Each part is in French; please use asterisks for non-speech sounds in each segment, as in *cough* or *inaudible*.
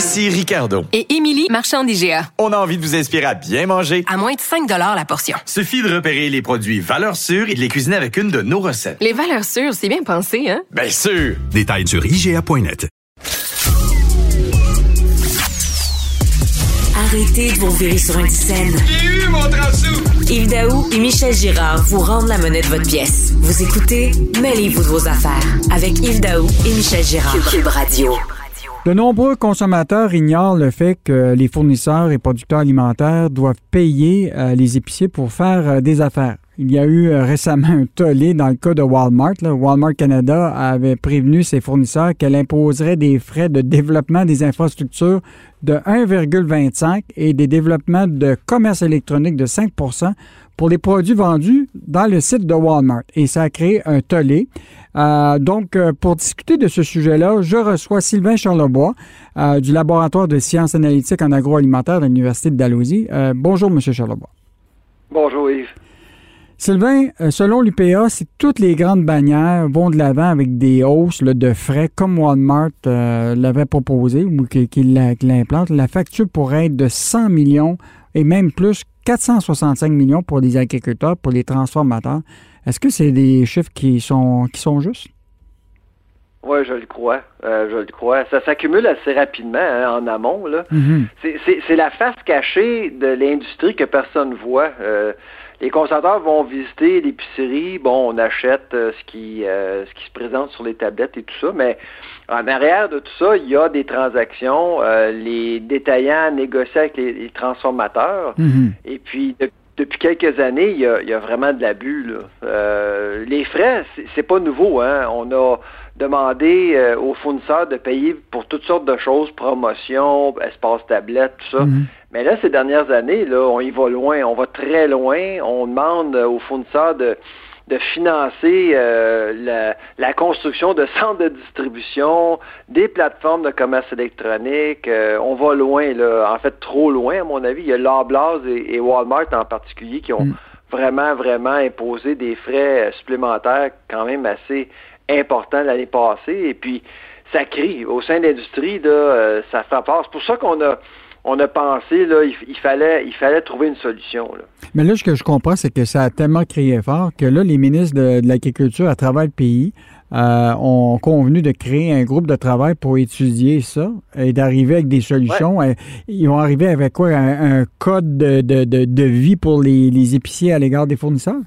Ici Ricardo. Et Émilie, marchand d'IGA. On a envie de vous inspirer à bien manger. À moins de 5 la portion. Suffit de repérer les produits valeurs sûres et de les cuisiner avec une de nos recettes. Les valeurs sûres, c'est bien pensé, hein? Bien sûr! Détails sur IGA.net. Arrêtez de vous virer sur une scène. J'ai eu mon transou! Yves Daou et Michel Girard vous rendent la monnaie de votre pièce. Vous écoutez Mêlez-vous de vos affaires avec Yves Daou et Michel Girard. Cube Radio. De nombreux consommateurs ignorent le fait que les fournisseurs et producteurs alimentaires doivent payer euh, les épiciers pour faire euh, des affaires. Il y a eu euh, récemment un tollé dans le cas de Walmart. Walmart Canada avait prévenu ses fournisseurs qu'elle imposerait des frais de développement des infrastructures de 1,25 et des développements de commerce électronique de 5% pour les produits vendus dans le site de Walmart. Et ça a créé un tollé. Euh, donc, euh, pour discuter de ce sujet-là, je reçois Sylvain Charlebois euh, du laboratoire de sciences analytiques en agroalimentaire de l'Université de Dalhousie. Euh, bonjour, M. Charlebois. Bonjour Yves. Sylvain, selon l'UPA, si toutes les grandes bannières vont de l'avant avec des hausses là, de frais comme Walmart l'avait proposé ou qu'il l'implante, la facture pourrait être de 100 millions et même plus, 465 millions pour les agriculteurs, pour les transformateurs. Est-ce que c'est des chiffres qui sont, qui sont justes? Oui, je le crois. Euh, je le crois. Ça s'accumule assez rapidement hein, en amont. Là. Mhm. C'est- la face cachée de l'industrie que personne voit. Euh, les consommateurs vont visiter l'épicerie. Bon, on achète euh, ce qui euh, ce qui se présente sur les tablettes et tout ça, mais en arrière de tout ça, il y a des transactions. Euh, les détaillants négocient avec les, les transformateurs. Mhm. Et puis, de- depuis quelques années, il y a, il y a vraiment de l'abus. là. Les frais, c'est- c'est pas nouveau. Hein? On a demandé aux fournisseurs de payer pour toutes sortes de choses, promotion, espace tablette, tout ça. Mhm. Mais là, ces dernières années, là, on y va loin, on va très loin. On demande euh, aux fournisseurs de, de financer euh, la, la construction de centres de distribution, des plateformes de commerce électronique. Euh, on va loin, là. en fait, trop loin, à mon avis. Il y a Loblaws et, et Walmart en particulier qui ont Mm. vraiment, vraiment imposé des frais euh, supplémentaires quand même assez importants l'année passée. Et puis, ça crie. Au sein de l'industrie, là, euh, ça fait peur. C'est pour ça qu'on a on a pensé là, il, il fallait il fallait trouver une solution. Là. Mais là, ce que je comprends, c'est que ça a tellement crié fort que là, les ministres de, de l'Agriculture à travers le pays euh, ont convenu de créer un groupe de travail pour étudier ça et d'arriver avec des solutions. Ils vont arriver avec quoi? Un, un code de, de, de, de vie pour les, les épiciers à l'égard des fournisseurs?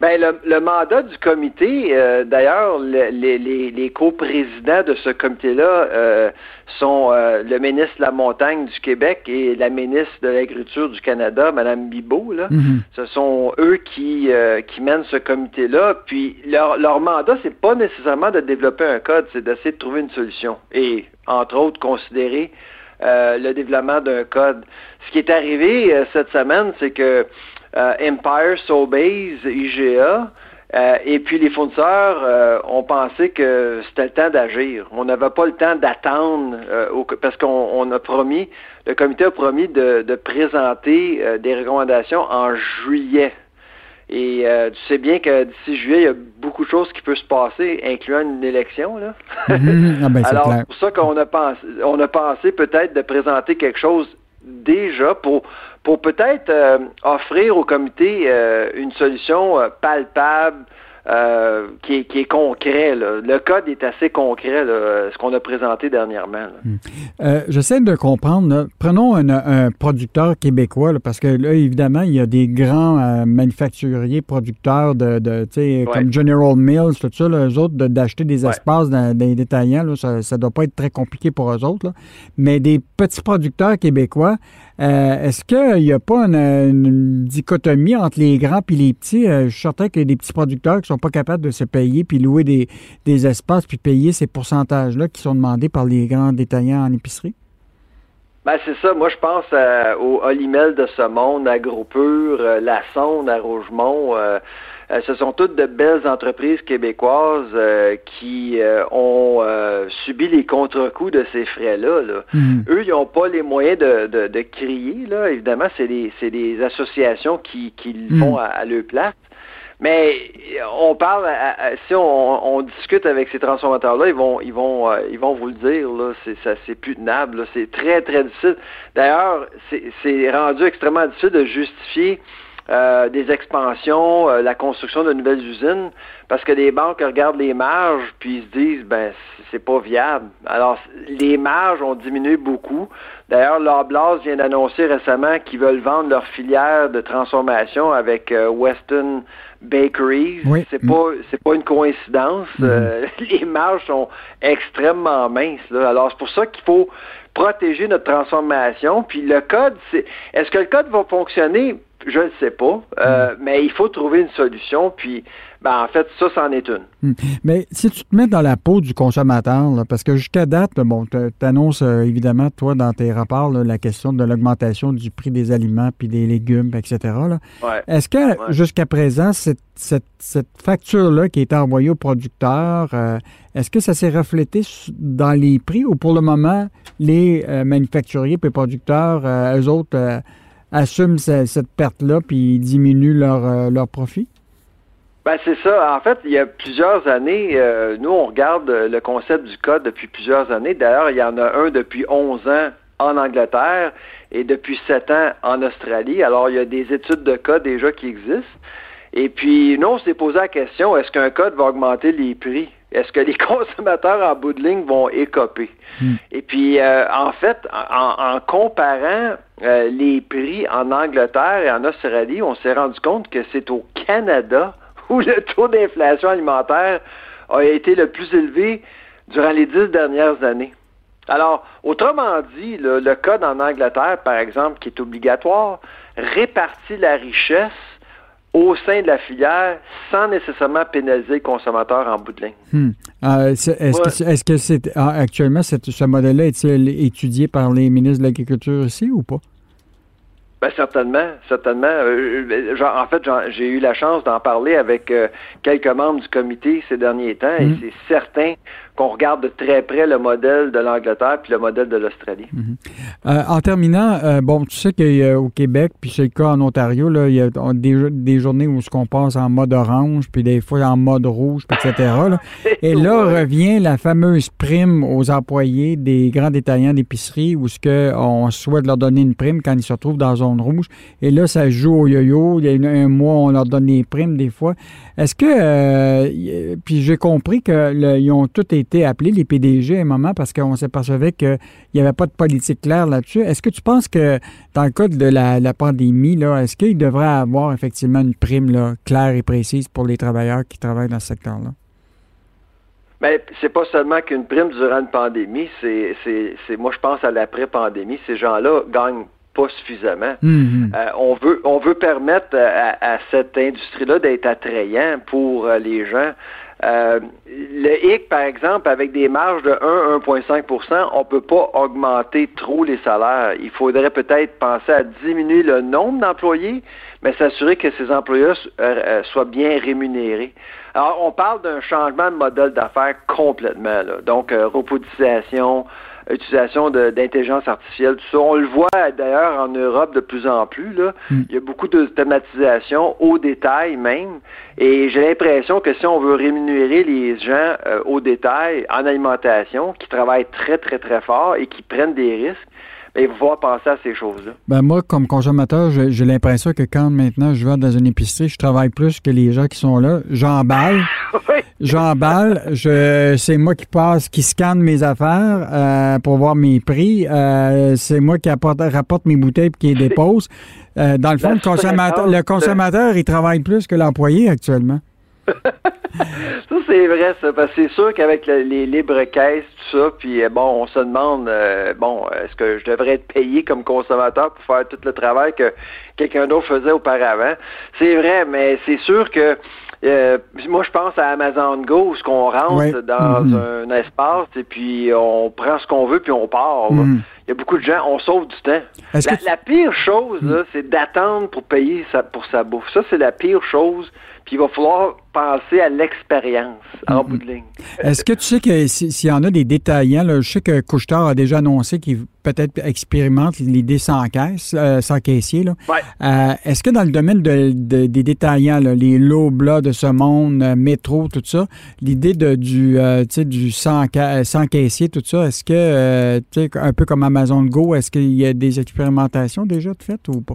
Ben, le, le mandat du comité, euh, d'ailleurs, le- les, les, les coprésidents de ce comité-là euh, sont euh, le ministre de la Montagne du Québec et la ministre de l'Agriculture du Canada, Mme Bibot. Là. Mhm. Ce sont eux qui, euh, qui mènent ce comité-là. Puis leur, leur mandat, c'est pas nécessairement de développer un code, c'est d'essayer de trouver une solution. Et, entre autres, considérer euh, le développement d'un code. Ce qui est arrivé euh, cette semaine, c'est que Empire, Sobeys, IGA, euh, et puis les fournisseurs euh, ont pensé que c'était le temps d'agir. On n'avait pas le temps d'attendre euh, au- parce qu'on on a promis, le comité a promis de, de présenter euh, des recommandations en juillet. Et euh, tu sais bien que d'ici juillet, il y a beaucoup de choses qui peuvent se passer, incluant une élection. Là. *laughs* Ah ben, Alors, c'est pour ça qu'on a pensé, on a pensé peut-être de présenter quelque chose déjà pour, pour peut-être euh, offrir au comité euh, une solution euh, palpable, euh, qui, est, qui est concret. là. Le code est assez concret, là, ce qu'on a présenté dernièrement. là. Euh, J'essaie de comprendre. là. Prenons un, un producteur québécois, parce que là, évidemment, il y a des grands euh, manufacturiers, producteurs de, Ouais. comme General Mills, tout ça, eux autres, de- d'acheter des Ouais. espaces dans, dans les détaillants, là, ça ne doit pas être très compliqué pour eux autres. là. Mais des petits producteurs québécois, est-ce qu'il n'y a pas une, une dichotomie entre les grands et les petits? Je suis certain qu'il y a des petits producteurs qui sont sont pas capables de se payer puis louer des, des espaces puis payer ces pourcentages-là qui sont demandés par les grands détaillants en épicerie? Ben, c'est ça. Moi, je pense euh, au Olimel de ce monde, à Groupure, euh, La Sonde, à Rougemont. Euh, euh, ce sont toutes de belles entreprises québécoises qui ont subi les contre-coups de ces frais-là. Là. Mhm. Eux, ils n'ont pas les moyens de, de, de crier. Là. Évidemment, c'est des, c'est des associations qui, qui le Mhm. font à, à leur place. Mais on parle, à- à- si on, discute avec ces transformateurs-là, ils vont, ils vont, euh, ils vont vous le dire. Là, c'est, ça, c'est. C'est très, très difficile. D'ailleurs, c'est rendu extrêmement difficile de justifier euh, des expansions, euh, la construction de nouvelles usines, parce que les banques regardent les marges puis ils se disent ben c'est pas viable. Alors les marges ont diminué beaucoup. D'ailleurs, Loblaws vient d'annoncer récemment qu'ils veulent vendre leur filière de transformation avec euh, Weston Bakeries. Oui. C'est pas c'est pas une coïncidence. Mhm. Euh, *laughs* les marges sont extrêmement minces. Là. Alors c'est pour ça qu'il faut protéger notre transformation. Puis le code, c'est est-ce que le code va fonctionner? Je ne sais pas, euh, mais il faut trouver une solution. Puis, ben, en fait, ça, c'en est une. Hmm. Mais si tu te mets dans la peau du consommateur, là, parce que jusqu'à date, là, bon, tu annonces évidemment, toi, dans tes rapports, là, la question de l'augmentation du prix des aliments puis des légumes, etc. Ouais. Est-ce que Ouais. jusqu'à présent, cette, cette, cette facture-là qui a été envoyée au producteur, euh, est-ce que ça s'est reflété dans les prix ou pour le moment, les euh, manufacturiers et producteurs, euh, eux autres, euh, assument ce- cette perte-là puis diminuent leur, euh, leur profit? Ben c'est ça. En fait, il y a plusieurs années, euh, nous, on regarde euh, le concept du code depuis plusieurs années. D'ailleurs, il y en a un depuis 11 ans en Angleterre et depuis 7 ans en Australie. Alors, il y a des études de code déjà qui existent. Et puis, nous, on s'est posé la question, est-ce qu'un code va augmenter les prix? Est-ce que les *laughs* consommateurs en bout de ligne vont écoper? Et puis, euh, en fait, en, en comparant euh, les prix en Angleterre et en Australie, on s'est rendu compte que c'est au Canada *laughs* où le taux d'inflation alimentaire a été le plus élevé durant les dix dernières années. Alors, autrement dit, le, le code en Angleterre, par exemple, qui est obligatoire, répartit la richesse au sein de la filière sans nécessairement pénaliser le consommateur en bout de ligne. Hmm. Euh, Est-ce que ah, actuellement ce modèle-là est-il étudié par les ministres de l'Agriculture ici ou pas? Ben certainement, certainement. Euh, euh, en fait, j'ai eu la chance d'en parler avec euh, quelques membres du comité ces derniers temps, et Mhm. c'est certain qu'on regarde de très près le modèle de l'Angleterre puis le modèle de l'Australie. Euh, en terminant, euh, bon, tu sais qu'au Québec, puis c'est le cas en Ontario, là, il y a des, des journées où ce qu'on passe en mode orange, puis des fois en mode rouge, puis etc. là. *laughs* Et là revient la fameuse prime aux employés des grands détaillants d'épicerie où ce que on souhaite leur donner une prime quand ils se retrouvent dans la zone rouge. Et là, ça joue au yo-yo. Il y a un mois, on leur donne des primes des fois. Est-ce que, euh, puis j'ai compris qu'ils ont tous été appelés, les PDG, à un moment, parce qu'on s'apercevait qu'il n'y avait pas de politique claire là-dessus. Est-ce que tu penses que, dans le cas de la, la pandémie, là, est-ce qu'il devrait avoir effectivement une prime là, claire et précise pour les travailleurs qui travaillent dans ce secteur-là? Mais c'est pas seulement qu'une prime durant une pandémie, c'est, c'est, moi je pense à l'après-pandémie. Ces gens-là gagnent pas suffisamment. Mhm. Euh, on veut on veut permettre à, à cette industrie-là d'être attrayant pour euh, les gens. Euh, le hic, par exemple, avec des marges de 1-1,5% on peut pas augmenter trop les salaires. Il faudrait peut-être penser à diminuer le nombre d'employés, mais s'assurer que ces employés euh, soient bien rémunérés. Alors, on parle d'un changement de modèle d'affaires complètement. Là. Donc, euh, utilisation de- d'intelligence artificielle, tout ça. On le voit d'ailleurs en Europe de plus en plus. Là. Mm. Il y a beaucoup de thématisation au détail même. Et j'ai l'impression que si on veut rémunérer les gens euh, au détail en alimentation, qui travaillent très, très, très fort et qui prennent des risques, va falloir penser à ces choses-là? Ben moi, comme consommateur, j'ai l'impression que quand maintenant je vais dans une épicerie, je travaille plus que les gens qui sont là. J'emballe, *laughs* Oui. j'emballe. Je, c'est moi qui passe, qui scanne mes affaires euh, pour voir mes prix. Euh, c'est moi qui apporte, rapporte mes bouteilles et qui les dépose. Euh, dans le fond, le consommateur, le consommateur, il travaille plus que l'employé actuellement. *laughs* Ça, c'est vrai, ça, parce que c'est sûr qu'avec le- les libres caisses, tout ça, puis euh, bon, on se demande, euh, bon, est-ce que je devrais être payé comme consommateur pour faire tout le travail que quelqu'un d'autre faisait auparavant? C'est vrai, mais c'est sûr que Euh, moi, je pense à Amazon Go, ce qu'on rentre Ouais. dans Mhm. un espace et puis on prend ce qu'on veut puis on part. Mhm. Il y a beaucoup de gens, on sauve du temps. La, pire chose, là, c'est d'attendre pour payer sa- pour sa bouffe. Ça, c'est la pire chose. Puis il va falloir penser à l'expérience en Mhm. bout de ligne. Est-ce que tu sais que si- s'il y en a des détaillants, là, je sais que Couchetard a déjà annoncé qu'il peut-être expérimente l'idée sans caisse, euh, sans caissier. Ouais. Euh, Est-ce que dans le domaine de- de- des détaillants, là, les Lobla de ce monde, euh, métro, tout ça, l'idée de du, euh, du sans, ca- sans caissier, tout ça, est-ce que, un peu comme Amazon Go, est-ce qu'il y a des expérimentations déjà de faites ou pas?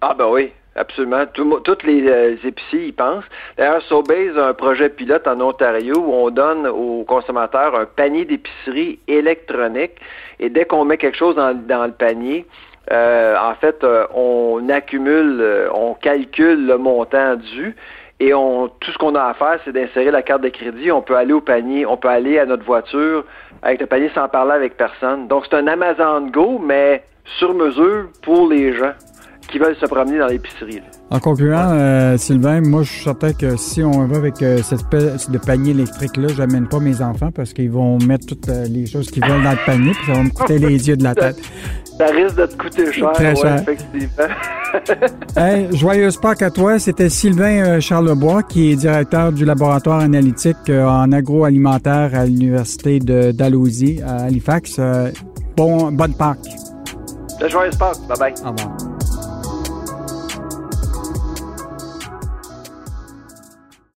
Ah ben oui, absolument. Tout toutes les euh, épiciers y pensent. D'ailleurs, Sobeys a un projet pilote en Ontario où on donne aux consommateurs un panier d'épicerie électronique et dès qu'on met quelque chose dans, dans le panier, euh, en fait, euh, on accumule, euh, on calcule le montant dû et on tout ce qu'on a à faire, c'est d'insérer la carte de crédit. On peut aller au panier, on peut aller à notre voiture avec le panier sans parler avec personne. Donc c'est un Amazon Go, mais sur mesure pour les gens qui veulent se promener dans l'épicerie. En concluant, euh, Sylvain, moi, je suis certain que si on va avec euh, cette espèce de panier électrique-là, j'amène pas mes enfants parce qu'ils vont mettre toutes euh, les choses qu'ils veulent dans le panier puis ça va me coûter les yeux de la tête. *laughs* Ça risque de te coûter cher, Très ouais, cher. effectivement. *laughs* Hey, joyeuse Pâques à toi. C'était Sylvain Charlebois, qui est directeur du laboratoire analytique en agroalimentaire à l'Université de Dalhousie à Halifax. Bon, bonne Pâques. Le joyeux sport. Bye bye. Au revoir.